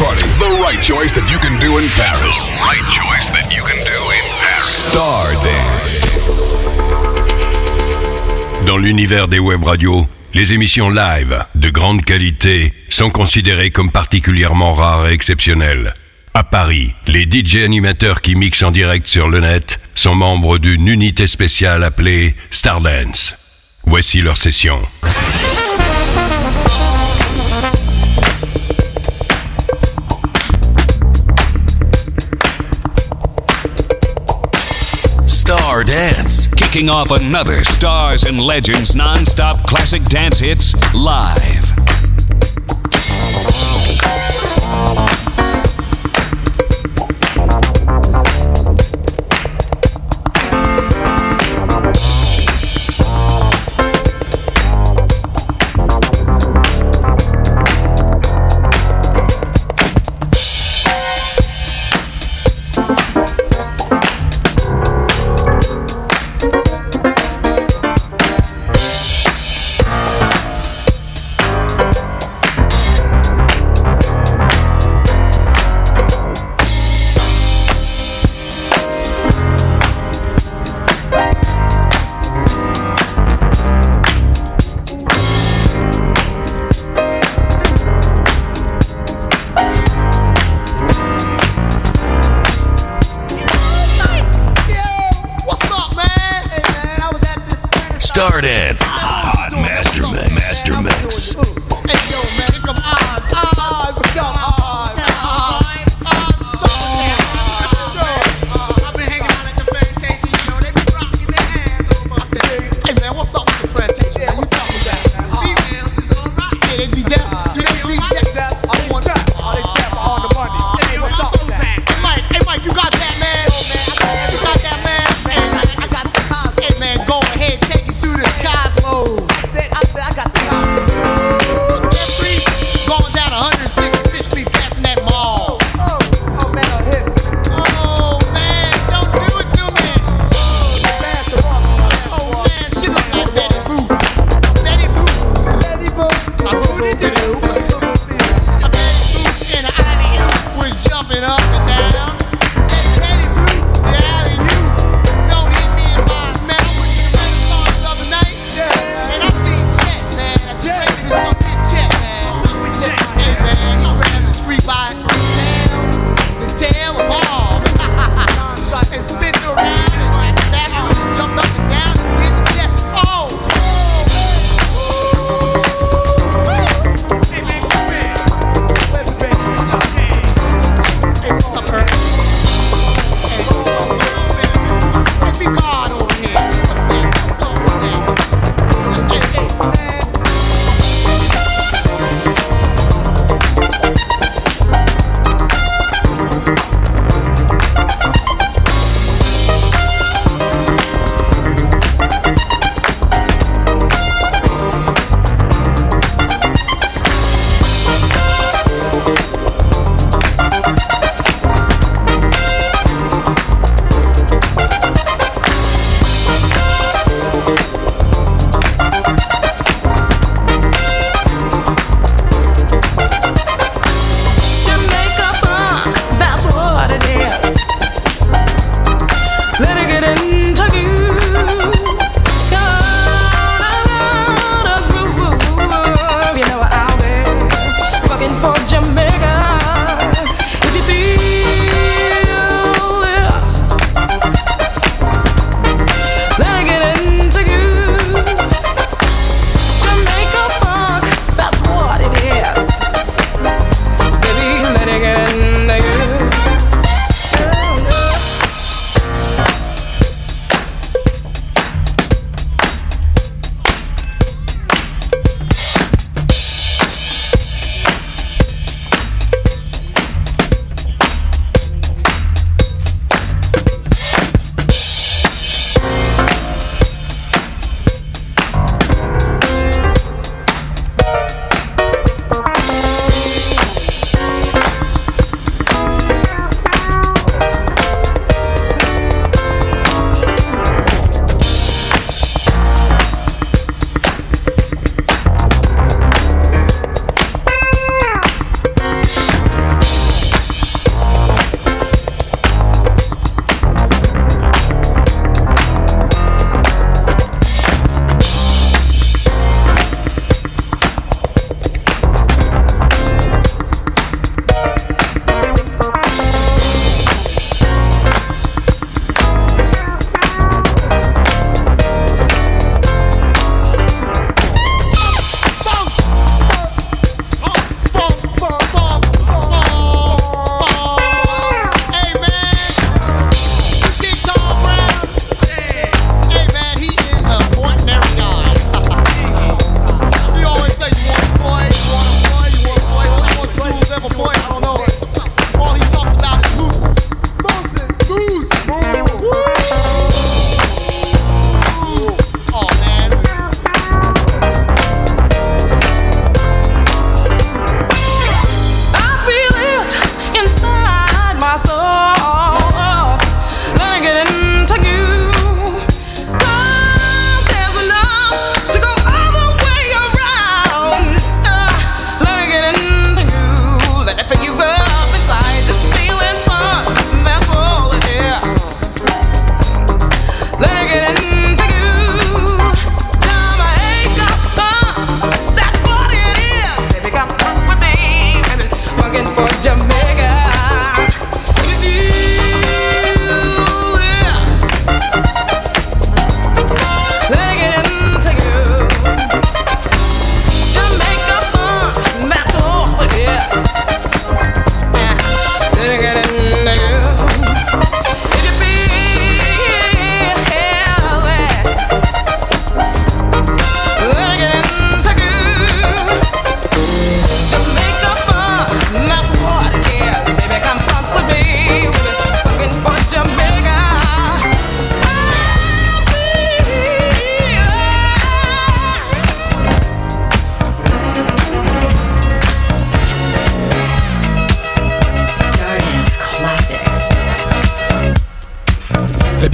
party. The right choice that you can do in Paris. Right choice that you can do in Paris. Star Dance. Dans l'univers des web radios, les émissions live de grande qualité sont considérées comme particulièrement rares et exceptionnelles. À Paris, les DJ animateurs qui mixent en direct sur le net sont membres d'une unité spéciale appelée Stardance. Voici leur session. Star Dance, kicking off another Stars and Legends non-stop classic dance hits live.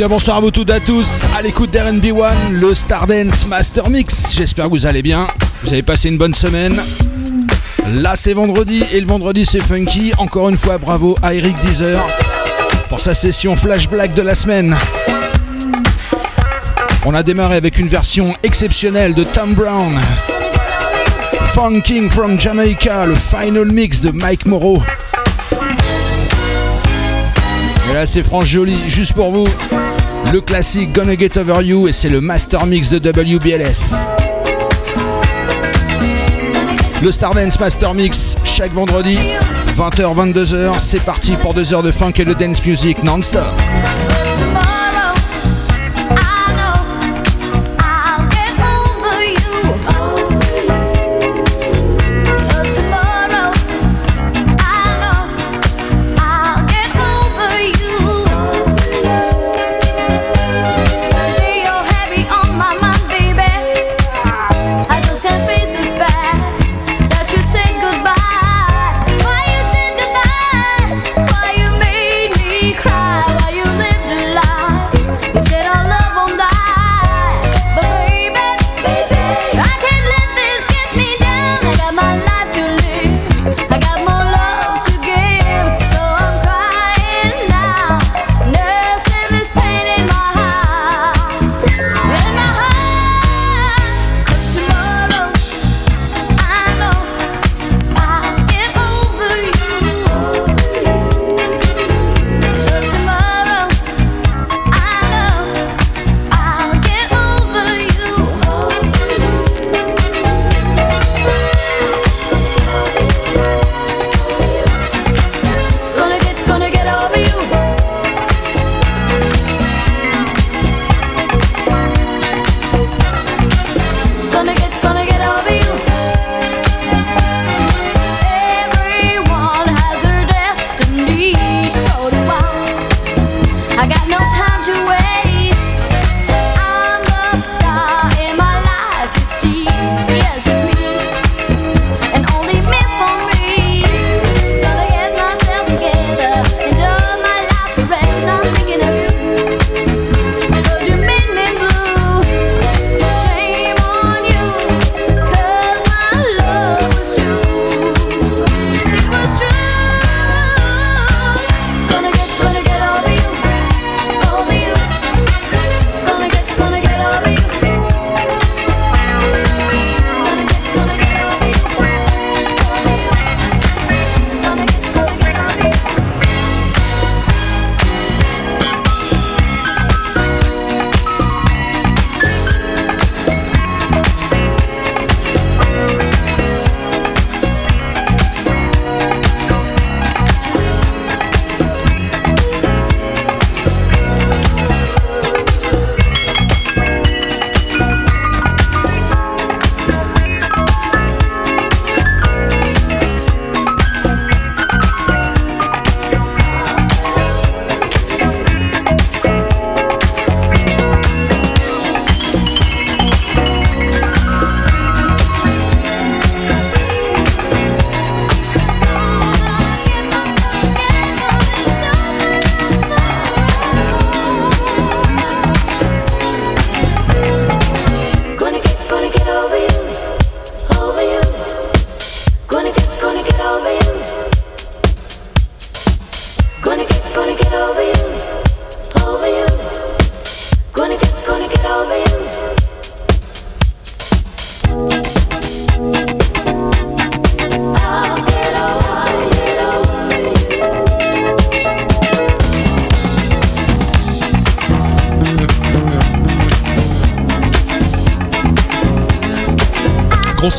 Bonsoir à vous toutes et à tous, à l'écoute d'RNB1, le Stardance Master Mix. J'espère que vous allez bien, vous avez passé une bonne semaine. Là c'est vendredi et le vendredi c'est funky. Encore une fois bravo à Eric Deezer pour sa session Flash Black de la semaine. On a démarré avec une version exceptionnelle de Tom Brown. Funking from Jamaica, le final mix de Mike Moreau. Et là c'est France Jolie, juste pour vous le classique Gonna Get Over You et c'est le master mix de WBLS. Le Stardance Master Mix chaque vendredi 20h 22h, c'est parti pour 2 heures de funk et de dance music non-stop.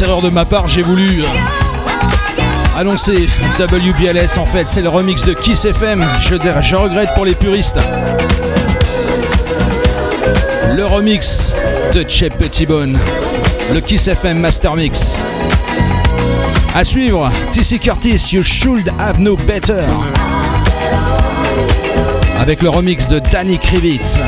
Erreur de ma part, j'ai voulu euh, annoncer WBLS en fait, c'est le remix de Kiss FM. Je, je regrette pour les puristes. Le remix de Chep Pettibone, le Kiss FM Master Mix. À suivre, TC Curtis, You Should Have No Better. Avec le remix de Danny Krivitz.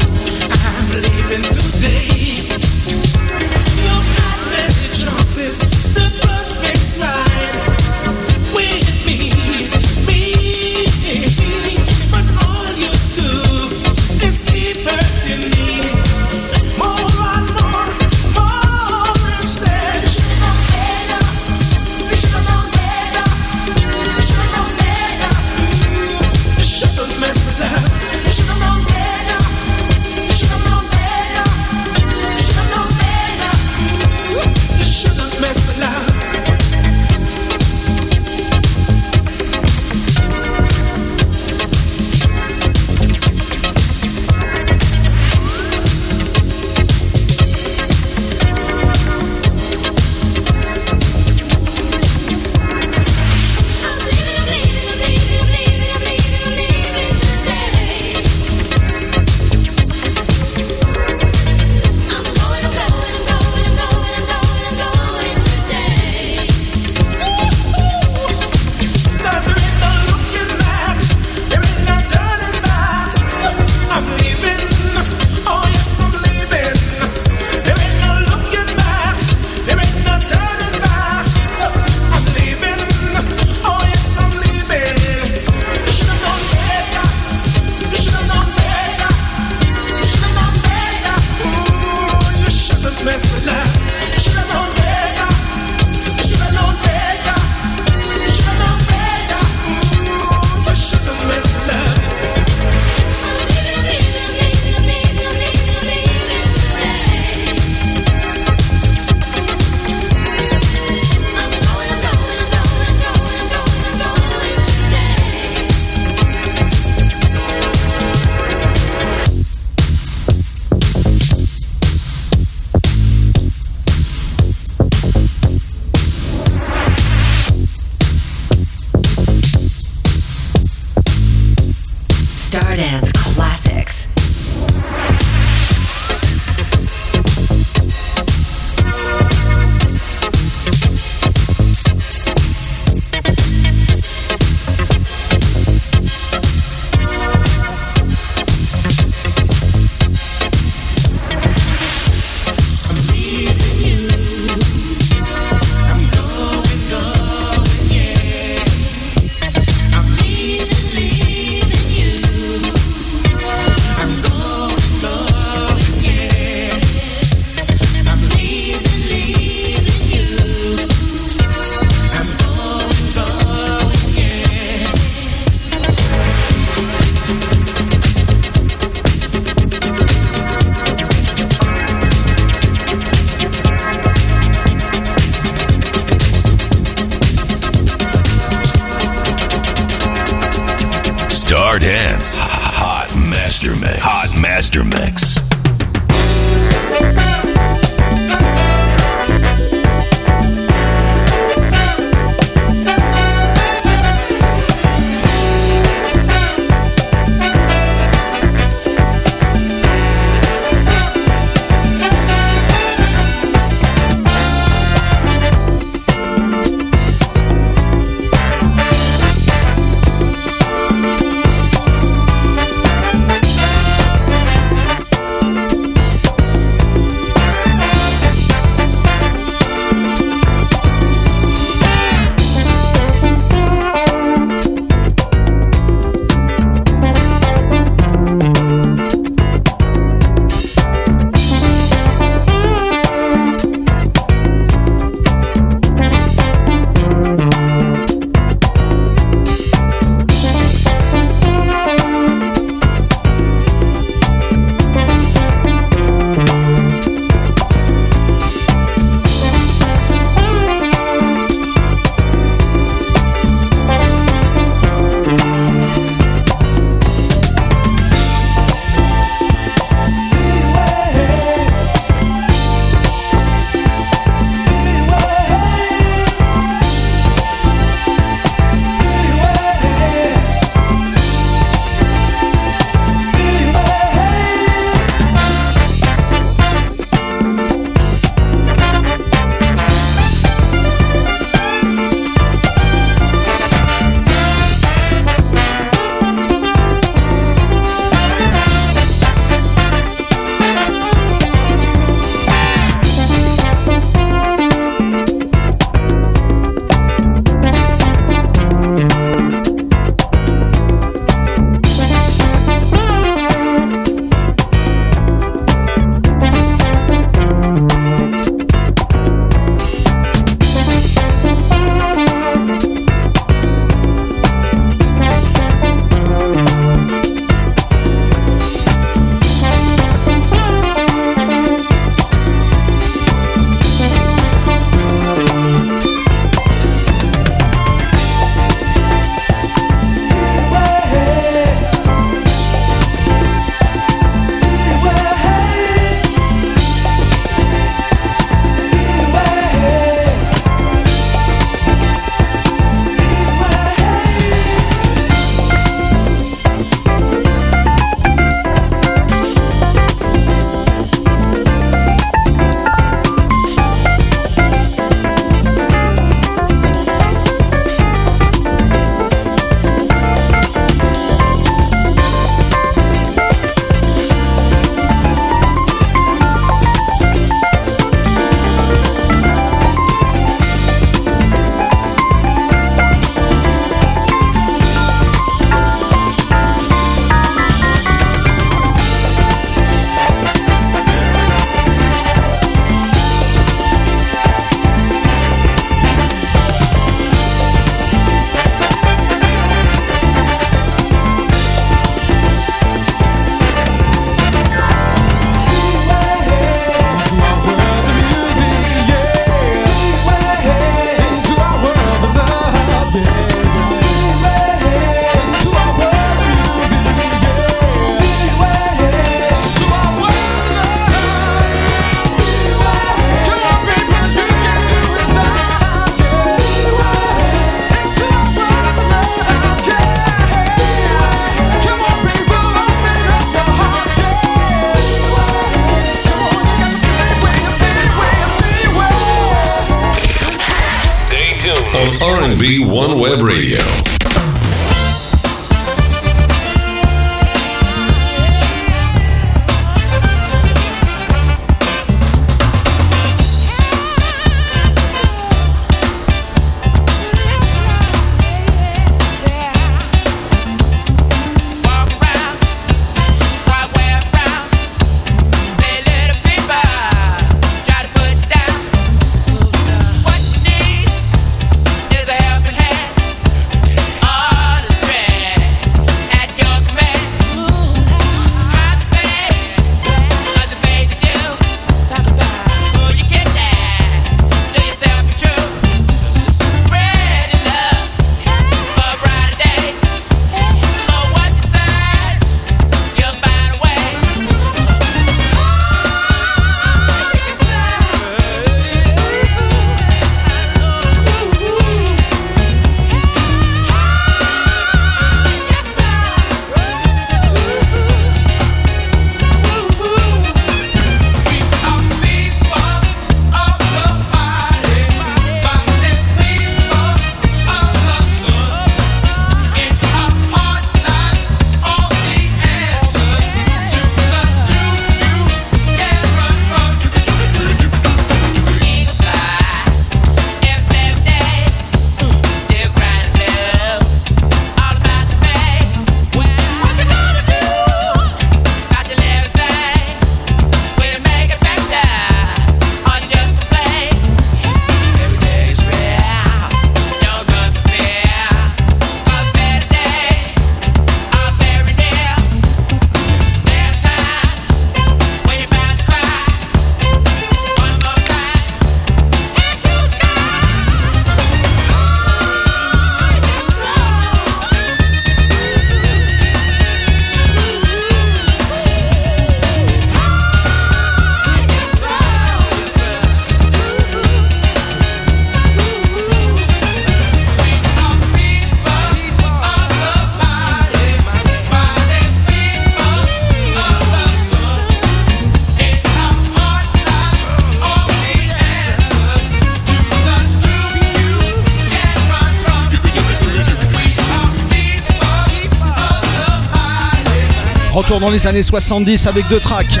Dans les années 70 avec deux tracks.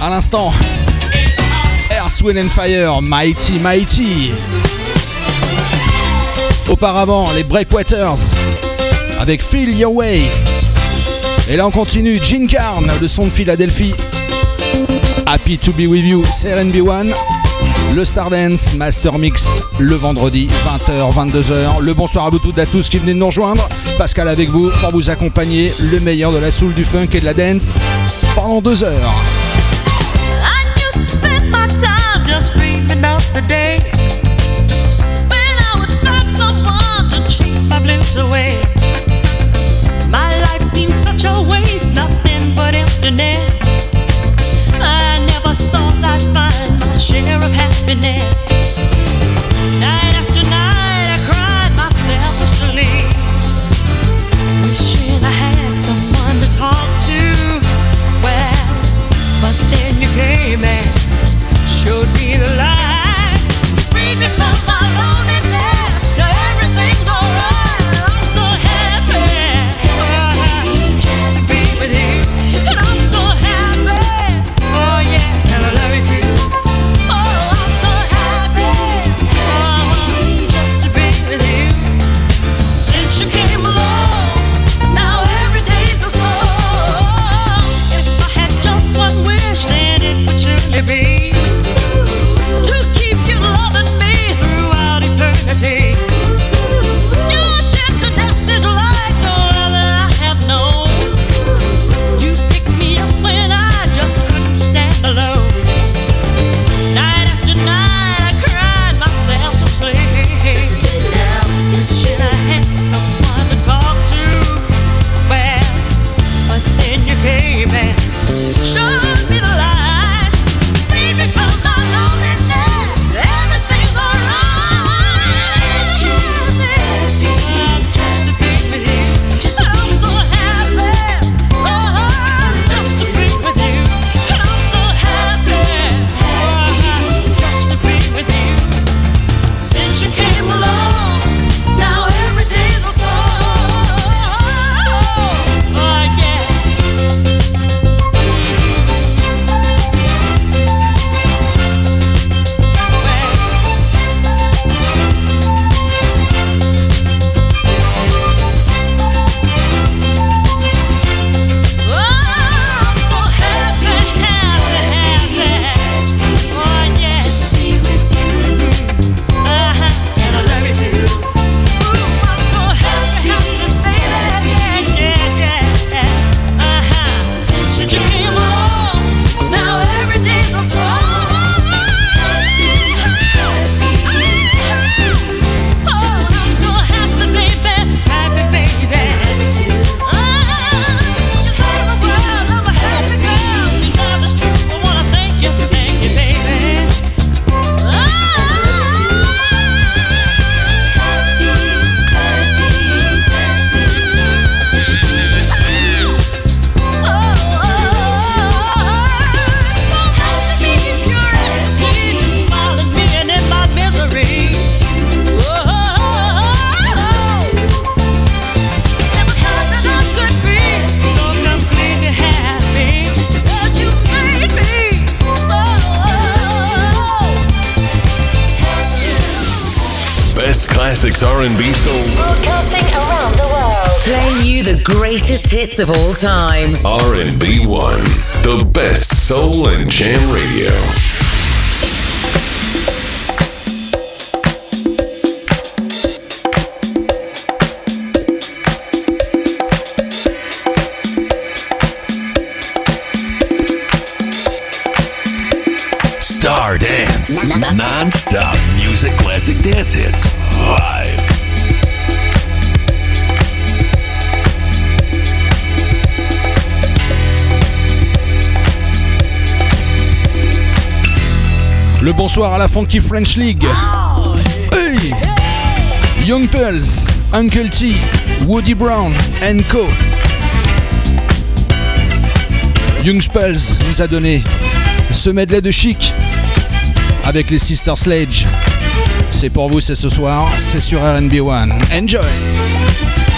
À l'instant, Earth, Wind and Fire, Mighty Mighty. Auparavant, les Breakwaters avec Feel Your Way. Et là, on continue. Gene Carn, le son de Philadelphie. Happy to be with you, CRNB1. Le Stardance Master Mix le vendredi 20h 22h. Le bonsoir à vous toutes et à tous qui venez de nous rejoindre. Pascal avec vous pour vous accompagner le meilleur de la soul, du funk et de la dance pendant deux heures. Happiness. Hits of all time. R&B Funky French League. Hey Young Pulse, Uncle T, Woody Brown and Co. Young Pulse nous a donné ce medley de chic avec les Sister Sledge. C'est pour vous, c'est ce soir, c'est sur RB One. Enjoy!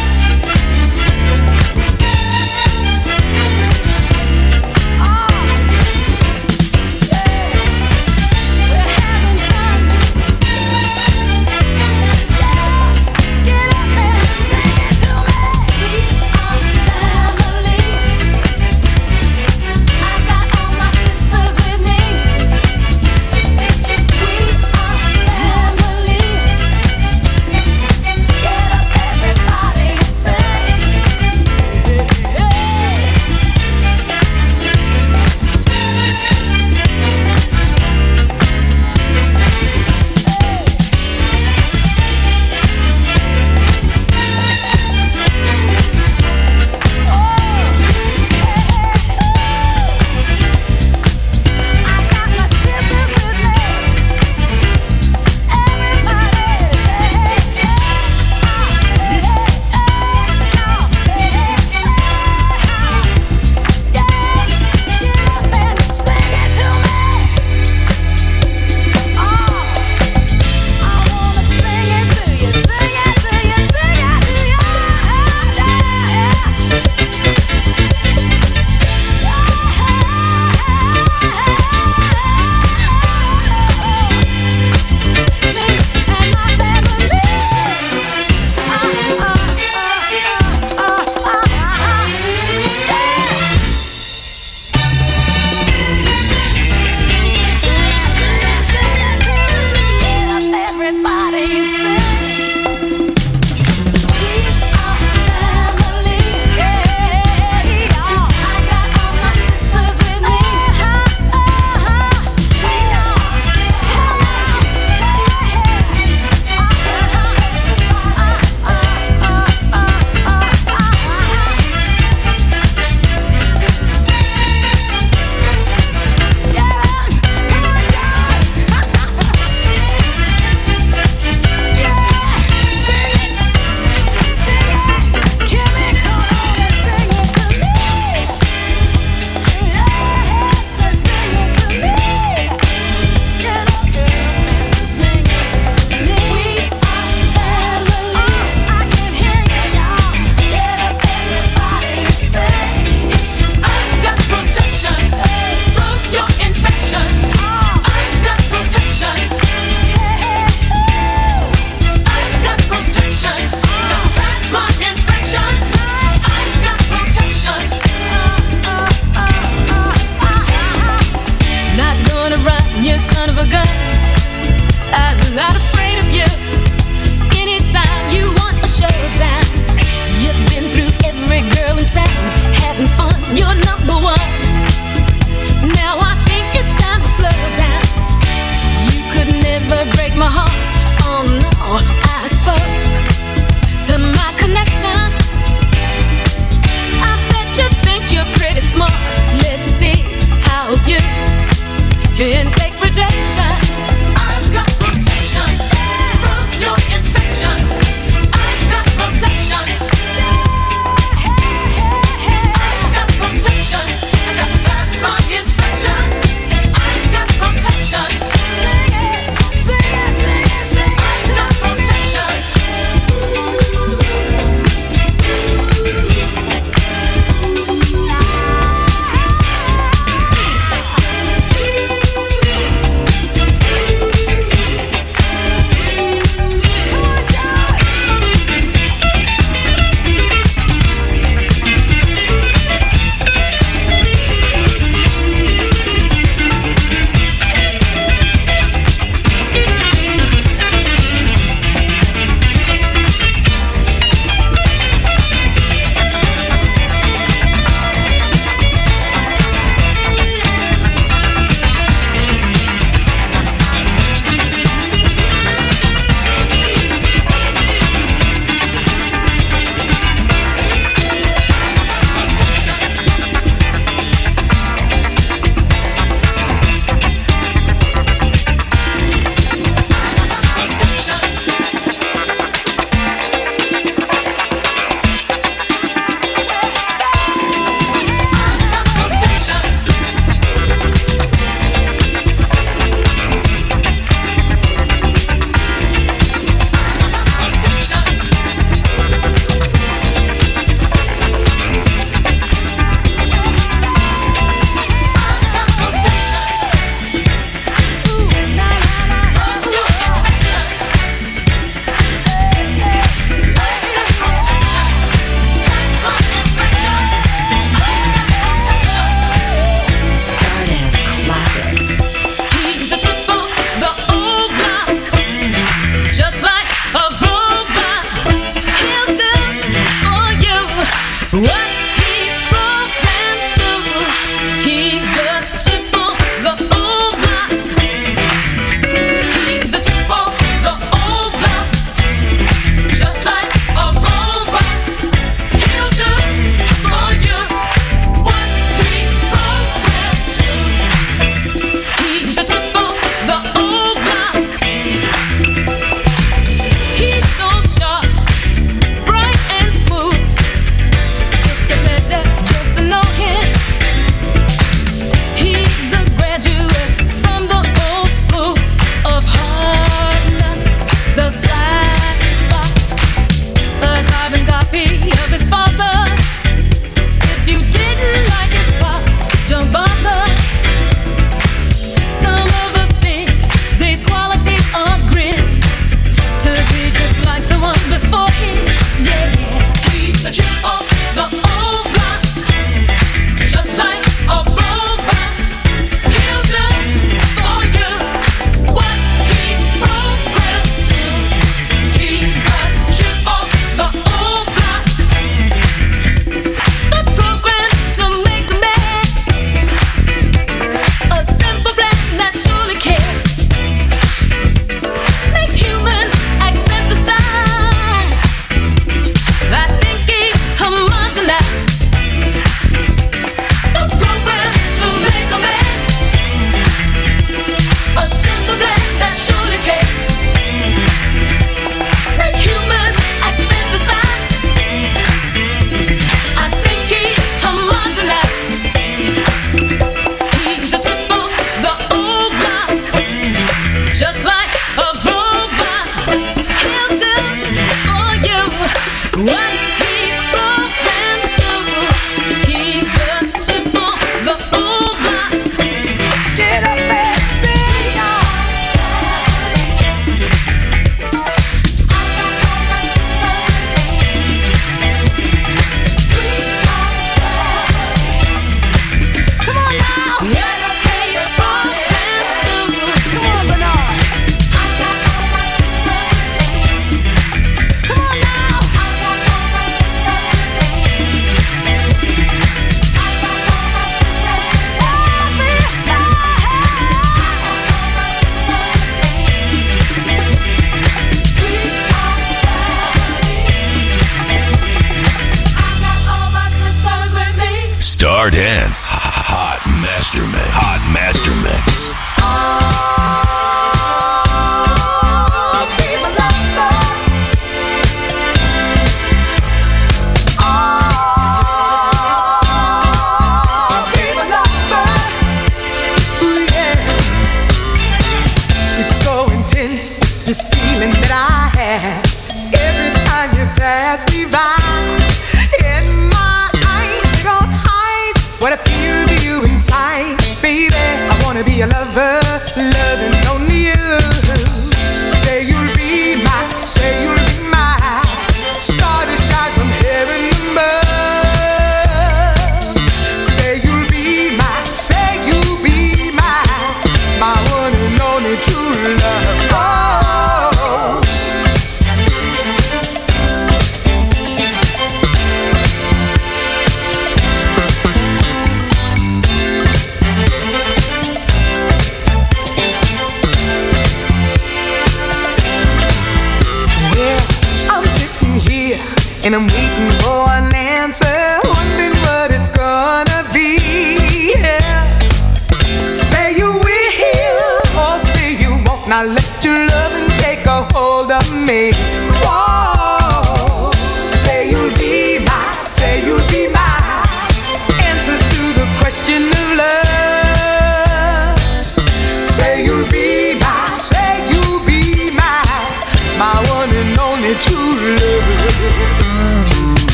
Stardance. Hot Master Mix. Hot Master Mix.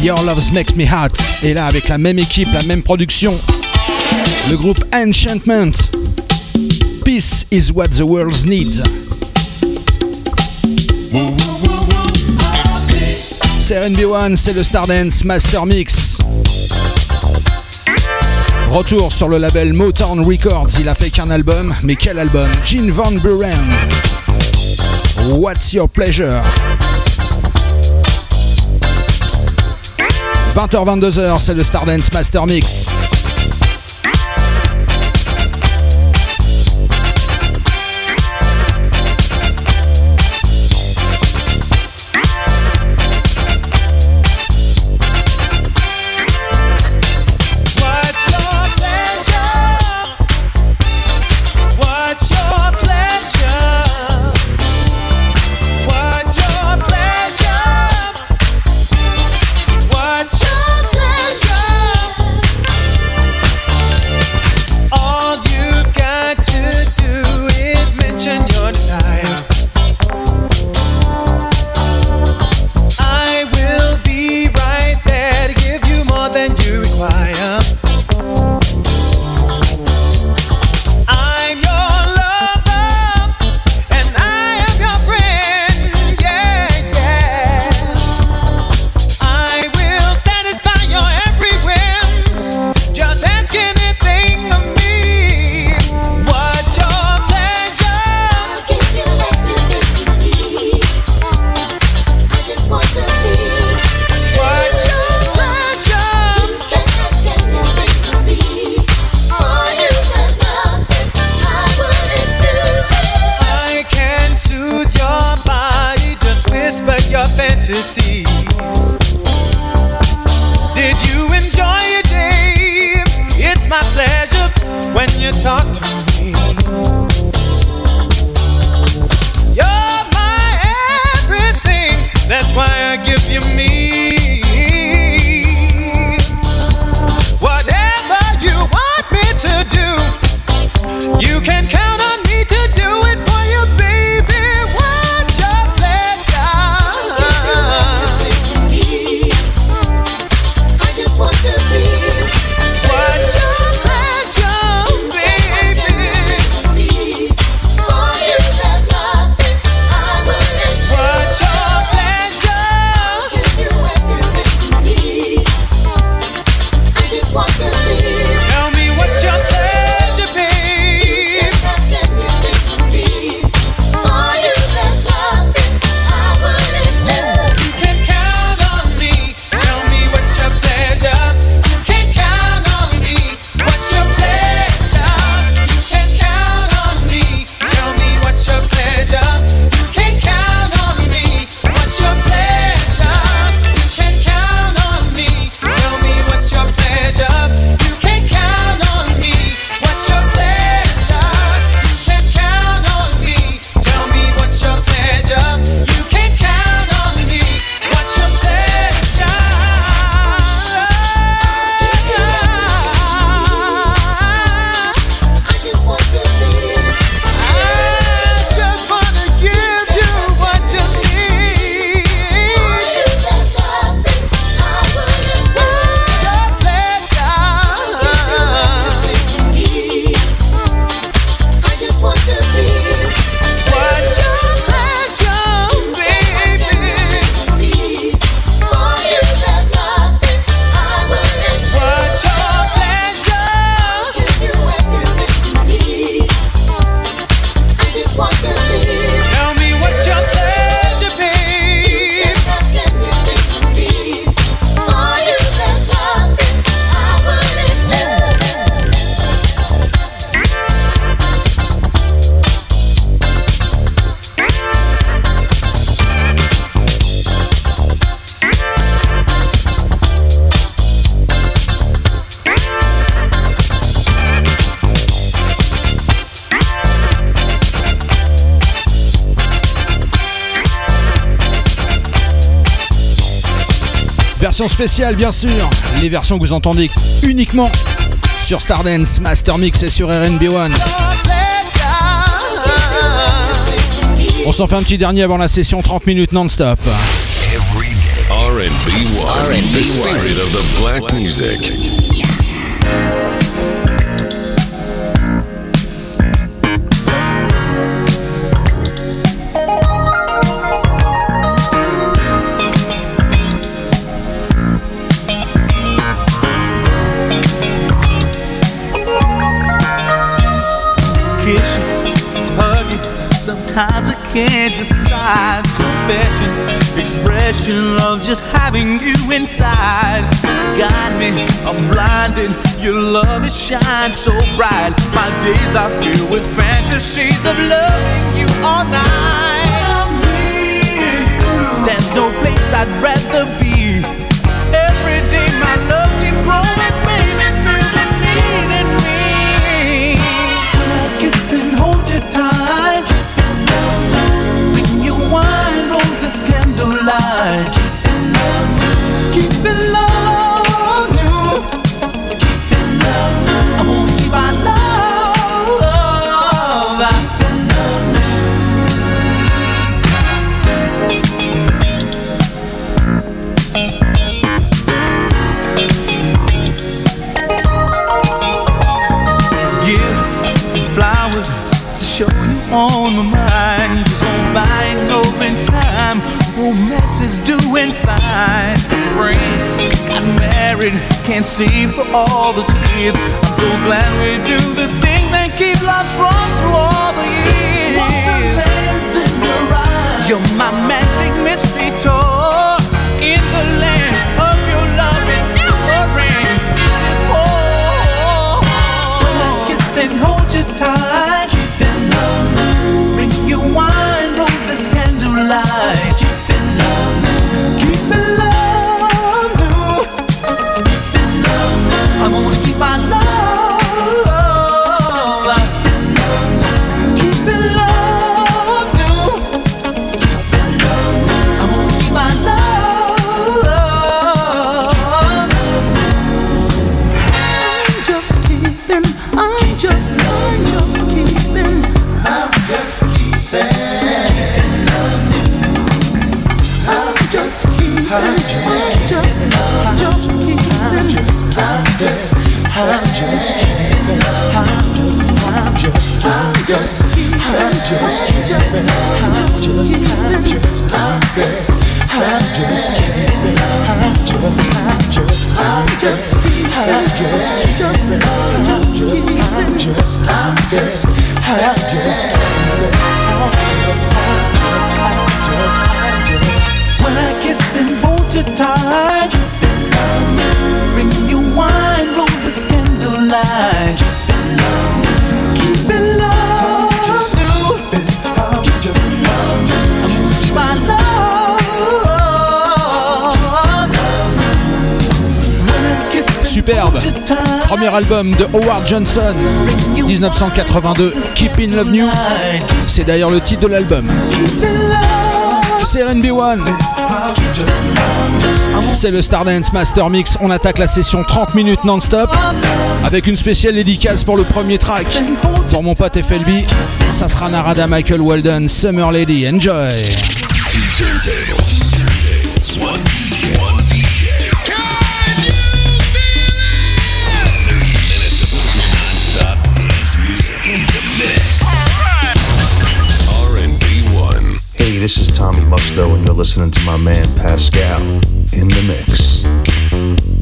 Your Loves Makes Me Hot. Et là, avec la même équipe, la même production, le groupe Enchantment. Peace is what the world needs. C'est RNB1, c'est le Stardance Master Mix. Retour sur le label Motown Records, il a fait qu'un album, mais quel album? Gene Van Buren. What's your pleasure? 20h-22h, c'est le Stardance Master Mix. fantasies. Did you enjoy your day? It's my pleasure when you talk to me. Versions spéciales, bien sûr. Les versions que vous entendez uniquement sur Stardance Master Mix et sur RNB One. On s'en fait un petit dernier avant la session 30 minutes non-stop. R&B1, the spirit of the black music. Can't decide. Confession, expression of just having you inside. Got me, I'm blinded. Your love it shines so bright. My days are filled with fantasies of loving you all album de Howard Johnson, 1982, Keep in Love New. C'est d'ailleurs le titre de l'album. C'est RB1. C'est le Stardance Master Mix. On attaque la session 30 minutes non-stop avec une spéciale dédicace pour le premier track. Pour mon pote FLB, ça sera Narada Michael Walden, Summer Lady. Enjoy. Musto, and you're listening to my man Pascal in the mix.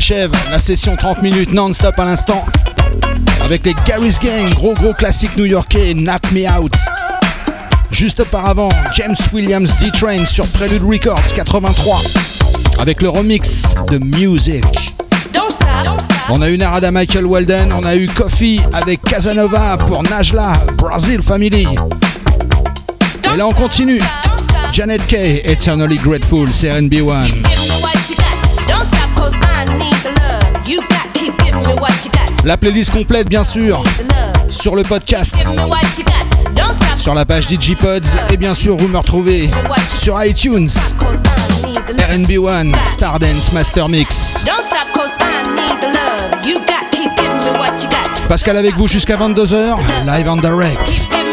S'achève la session 30 minutes non-stop à l'instant. Avec les Gary's Gang, gros gros classique new-yorkais, Knock Me Out. Juste auparavant, James Williams D-Train sur Prelude Records 83. Avec le remix de Music. On a eu Narada Michael Walden, on a eu Coffee avec Casanova pour Najla, Brazil Family. Et là on continue. Janet Kay, Eternally Grateful, c'est RB1. La playlist complète bien sûr sur le podcast, sur la page DigiPods et bien sûr vous me retrouvez sur iTunes. RB1 Stardance Master Mix. Pascal avec vous jusqu'à 22h, live and direct.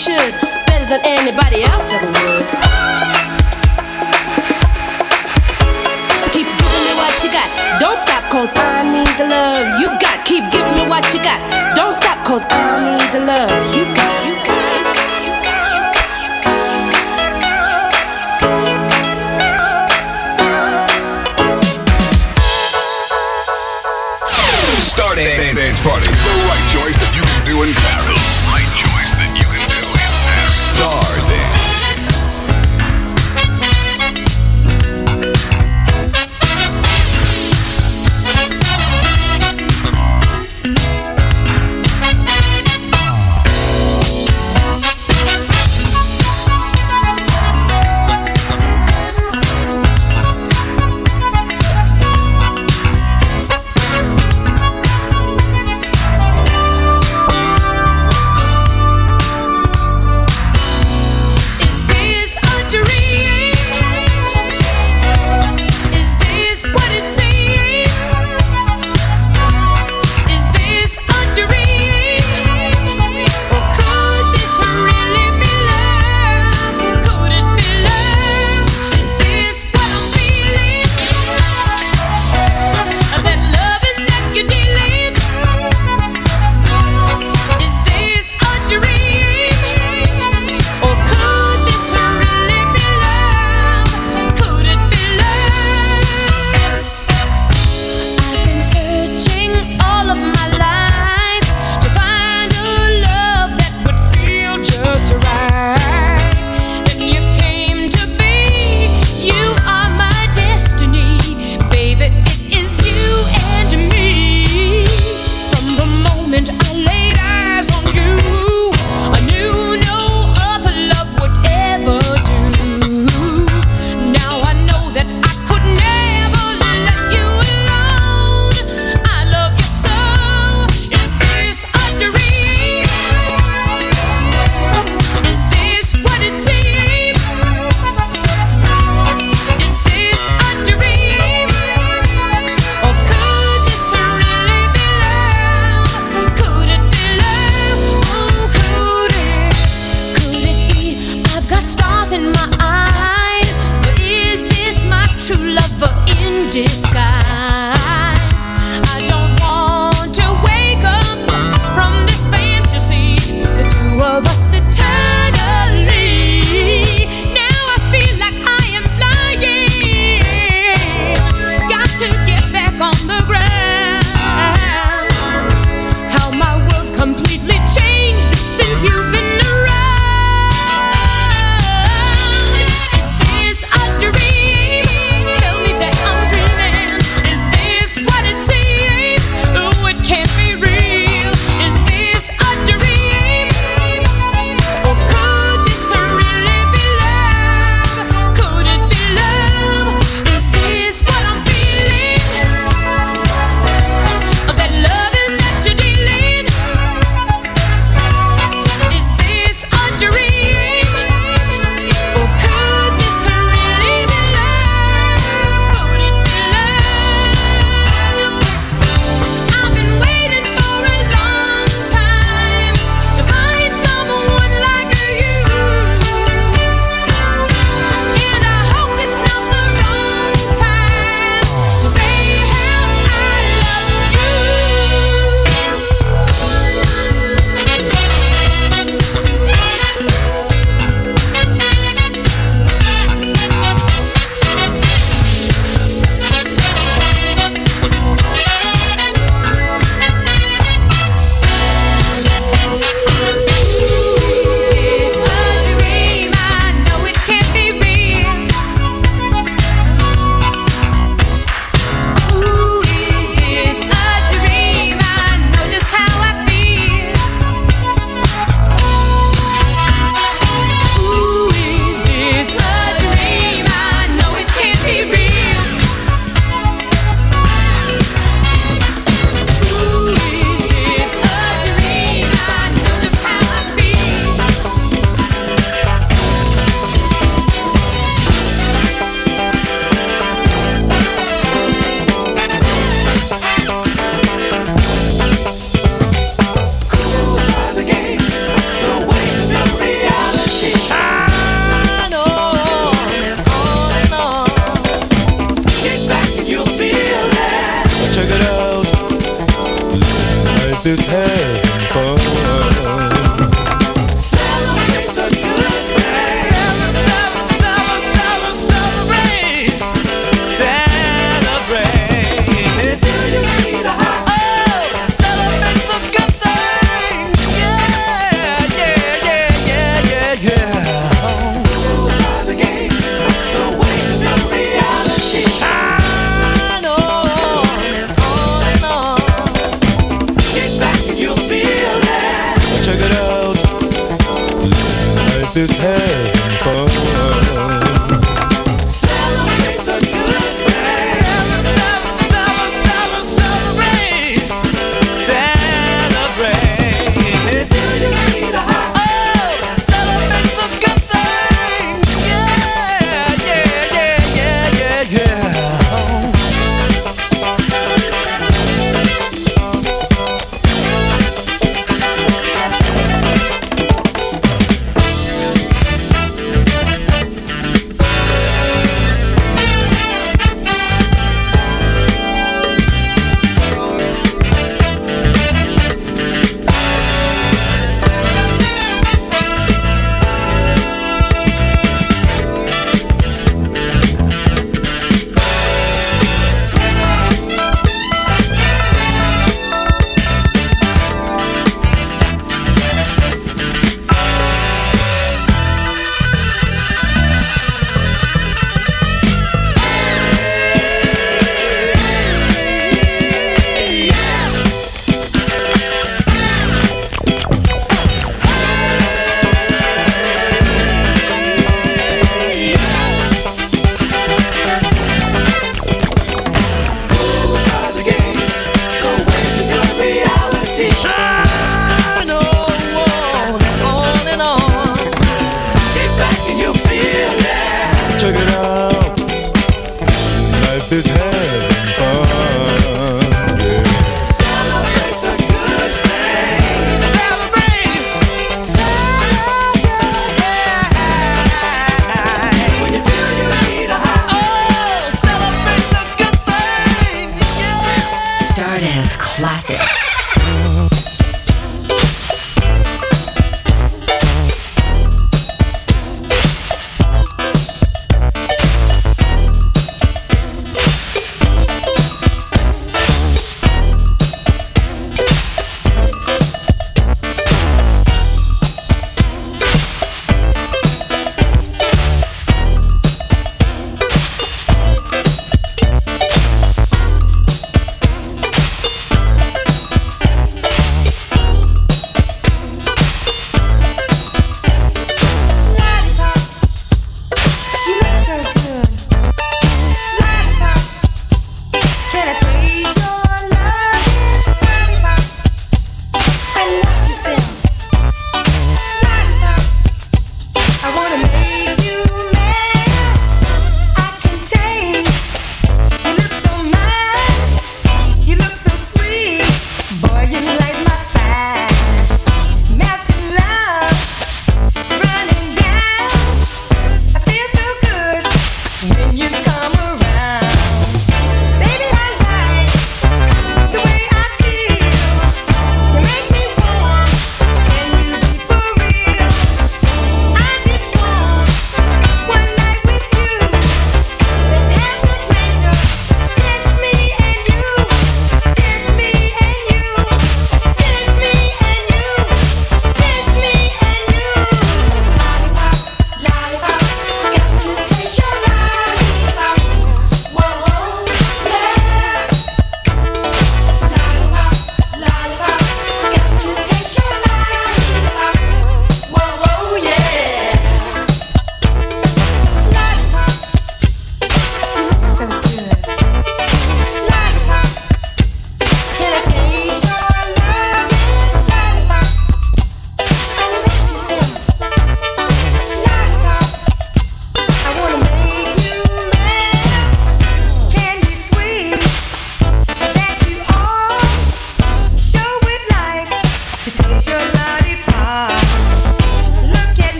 should, better than anybody else ever would. So keep giving me what you got. Don't stop, cause I need the love you got. Keep giving me what you got. Don't stop, cause I need the love you got. You. Dance party. The right choice that you can do in Paris.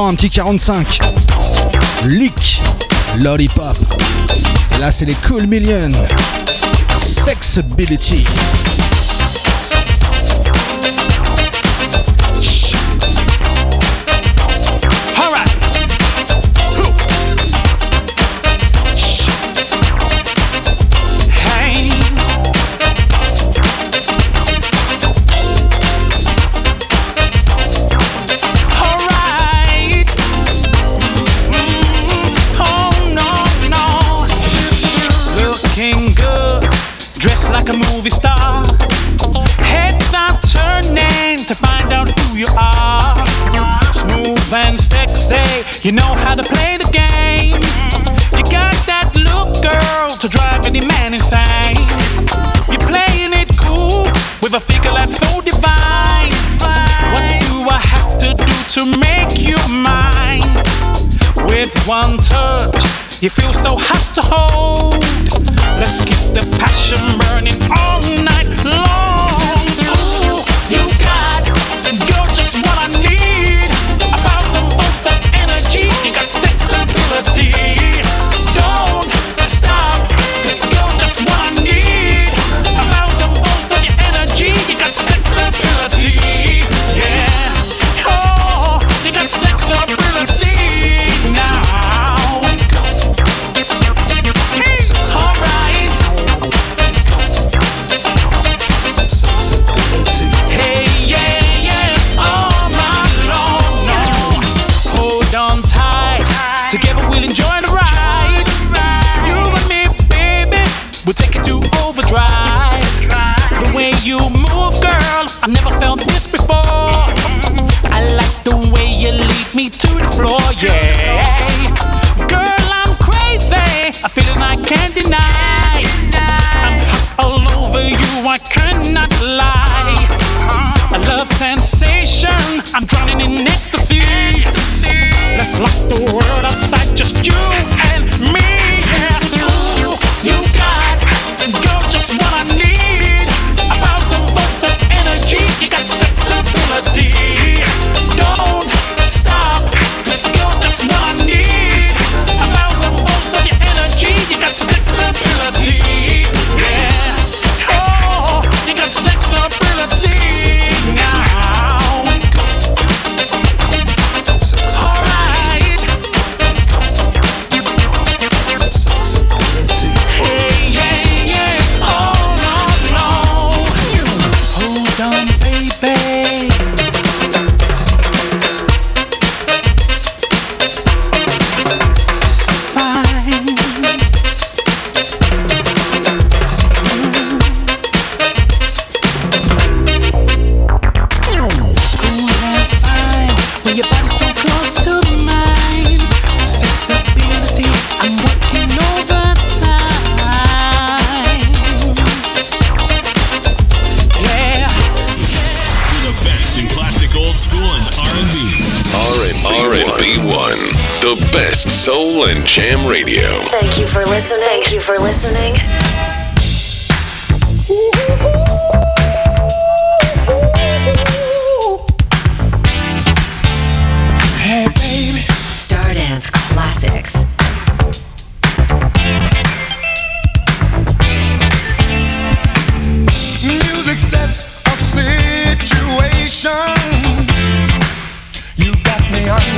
un petit 45. Leak, Lollipop. Là, c'est les Cool Millions. Sexability. You feel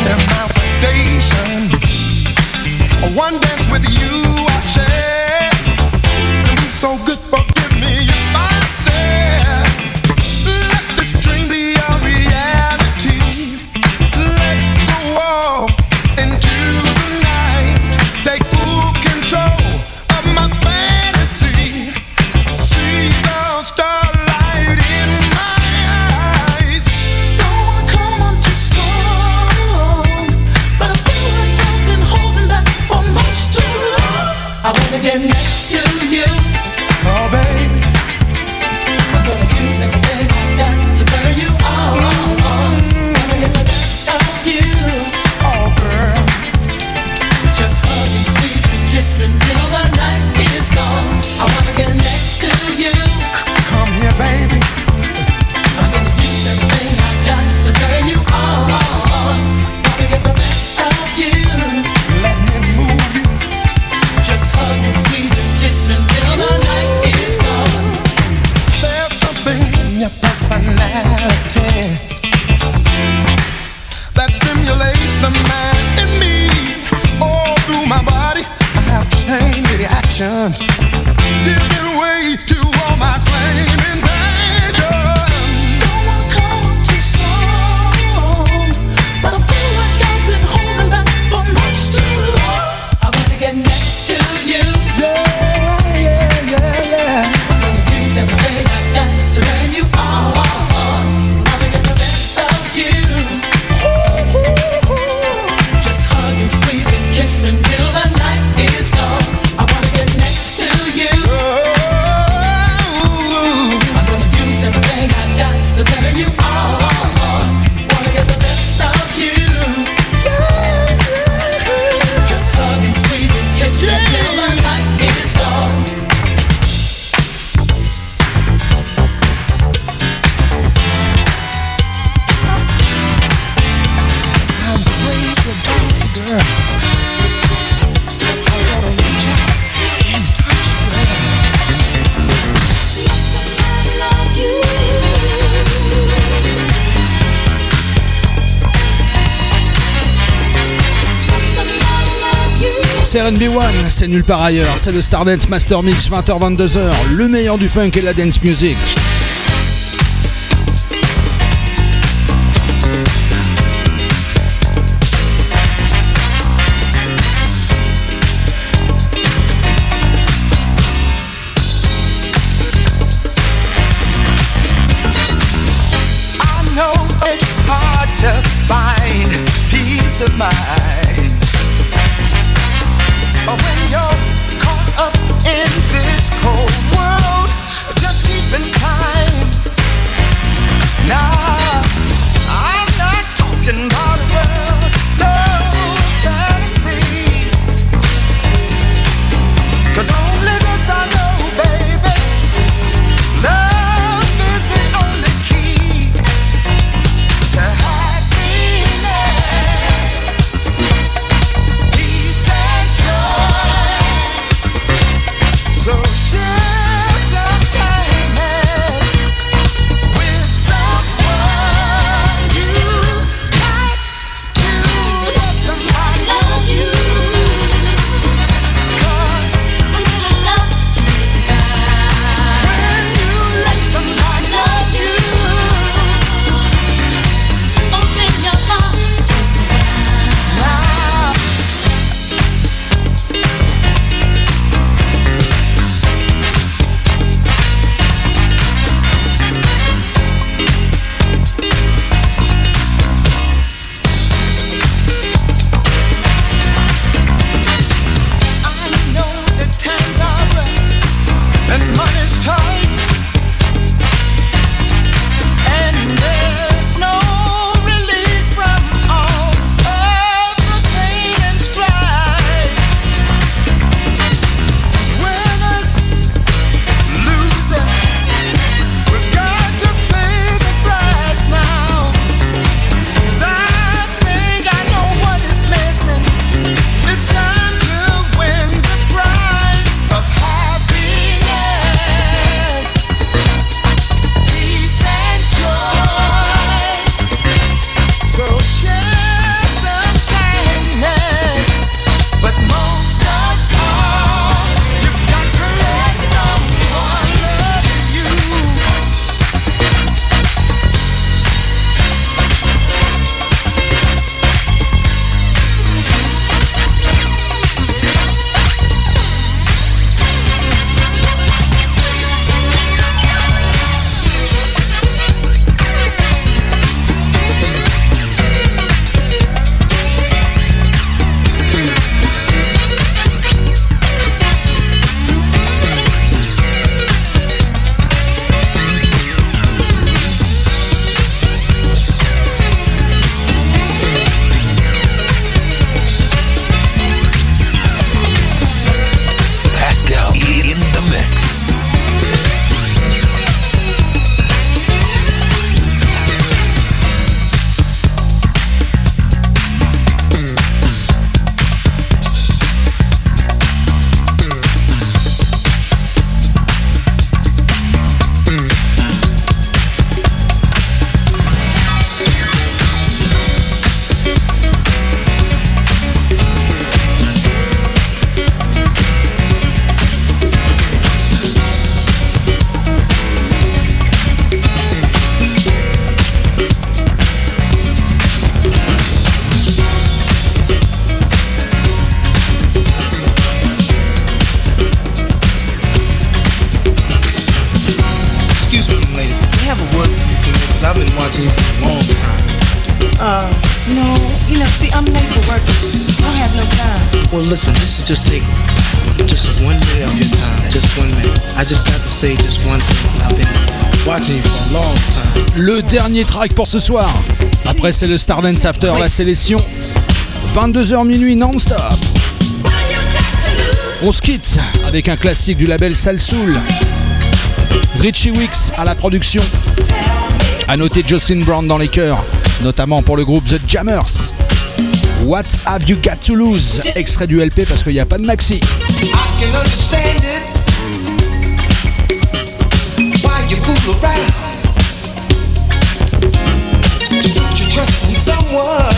And my sedation. One dance with you. c'est nulle part ailleurs. C'est le Stardance Master Mix 20h-22h, le meilleur du funk et de la dance music. Pour ce soir. Après, c'est le Stardance After, la sélection. 22h minuit non-stop. On se quitte avec un classique du label Salsoul. Richie Wicks à la production. À noter Justin Brown dans les chœurs, notamment pour le groupe The Jammers. What Have You Got to Lose? Extrait du LP parce qu'il n'y a pas de maxi. I can Trust in someone.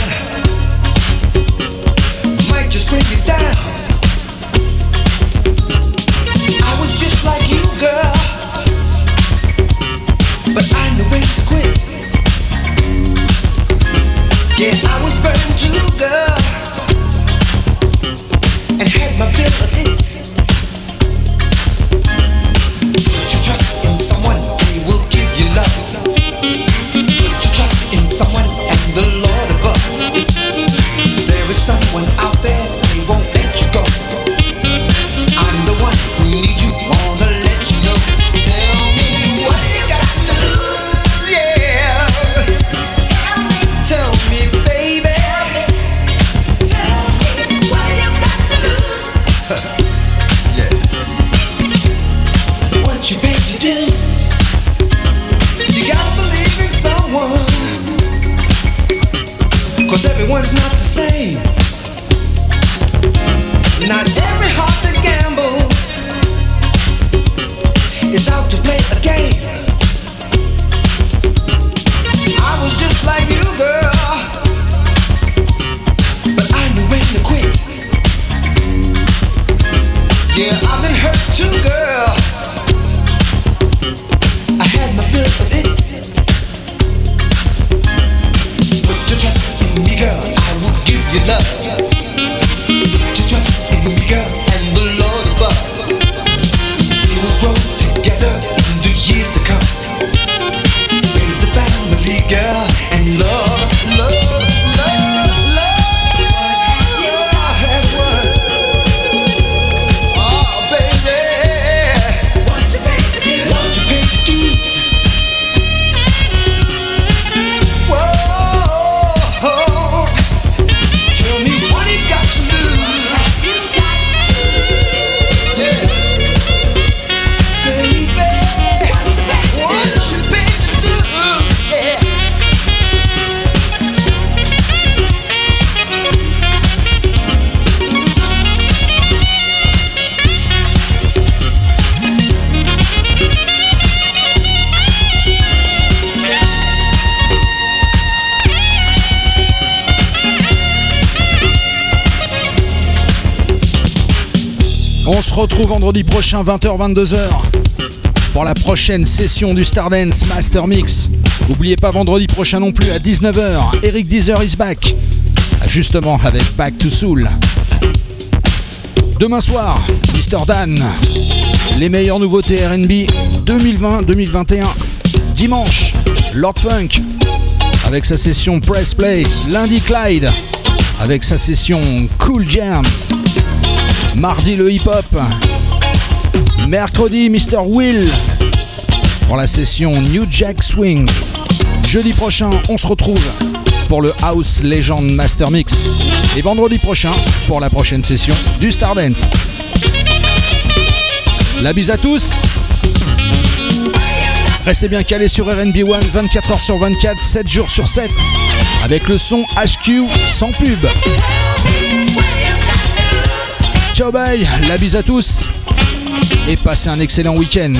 Retrouve vendredi prochain 20h-22h pour la prochaine session du Stardance Master Mix. N'oubliez pas vendredi prochain non plus à 19h, Eric Deezer is back. Justement avec Back to Soul. Demain soir, Mr. Dan. Les meilleures nouveautés RB 2020-2021. Dimanche, Lord Funk avec sa session Press Play. Lundi, Clyde avec sa session Cool Jam. Mardi le hip-hop. Mercredi Mr. Will pour la session New Jack Swing. Jeudi prochain, on se retrouve pour le House Legend Master Mix. Et vendredi prochain pour la prochaine session du Stardance. La bise à tous. Restez bien calés sur RNB One 24h sur 24, 7 jours sur 7 avec le son HQ sans pub. Ciao bye, la bise à tous et passez un excellent week-end.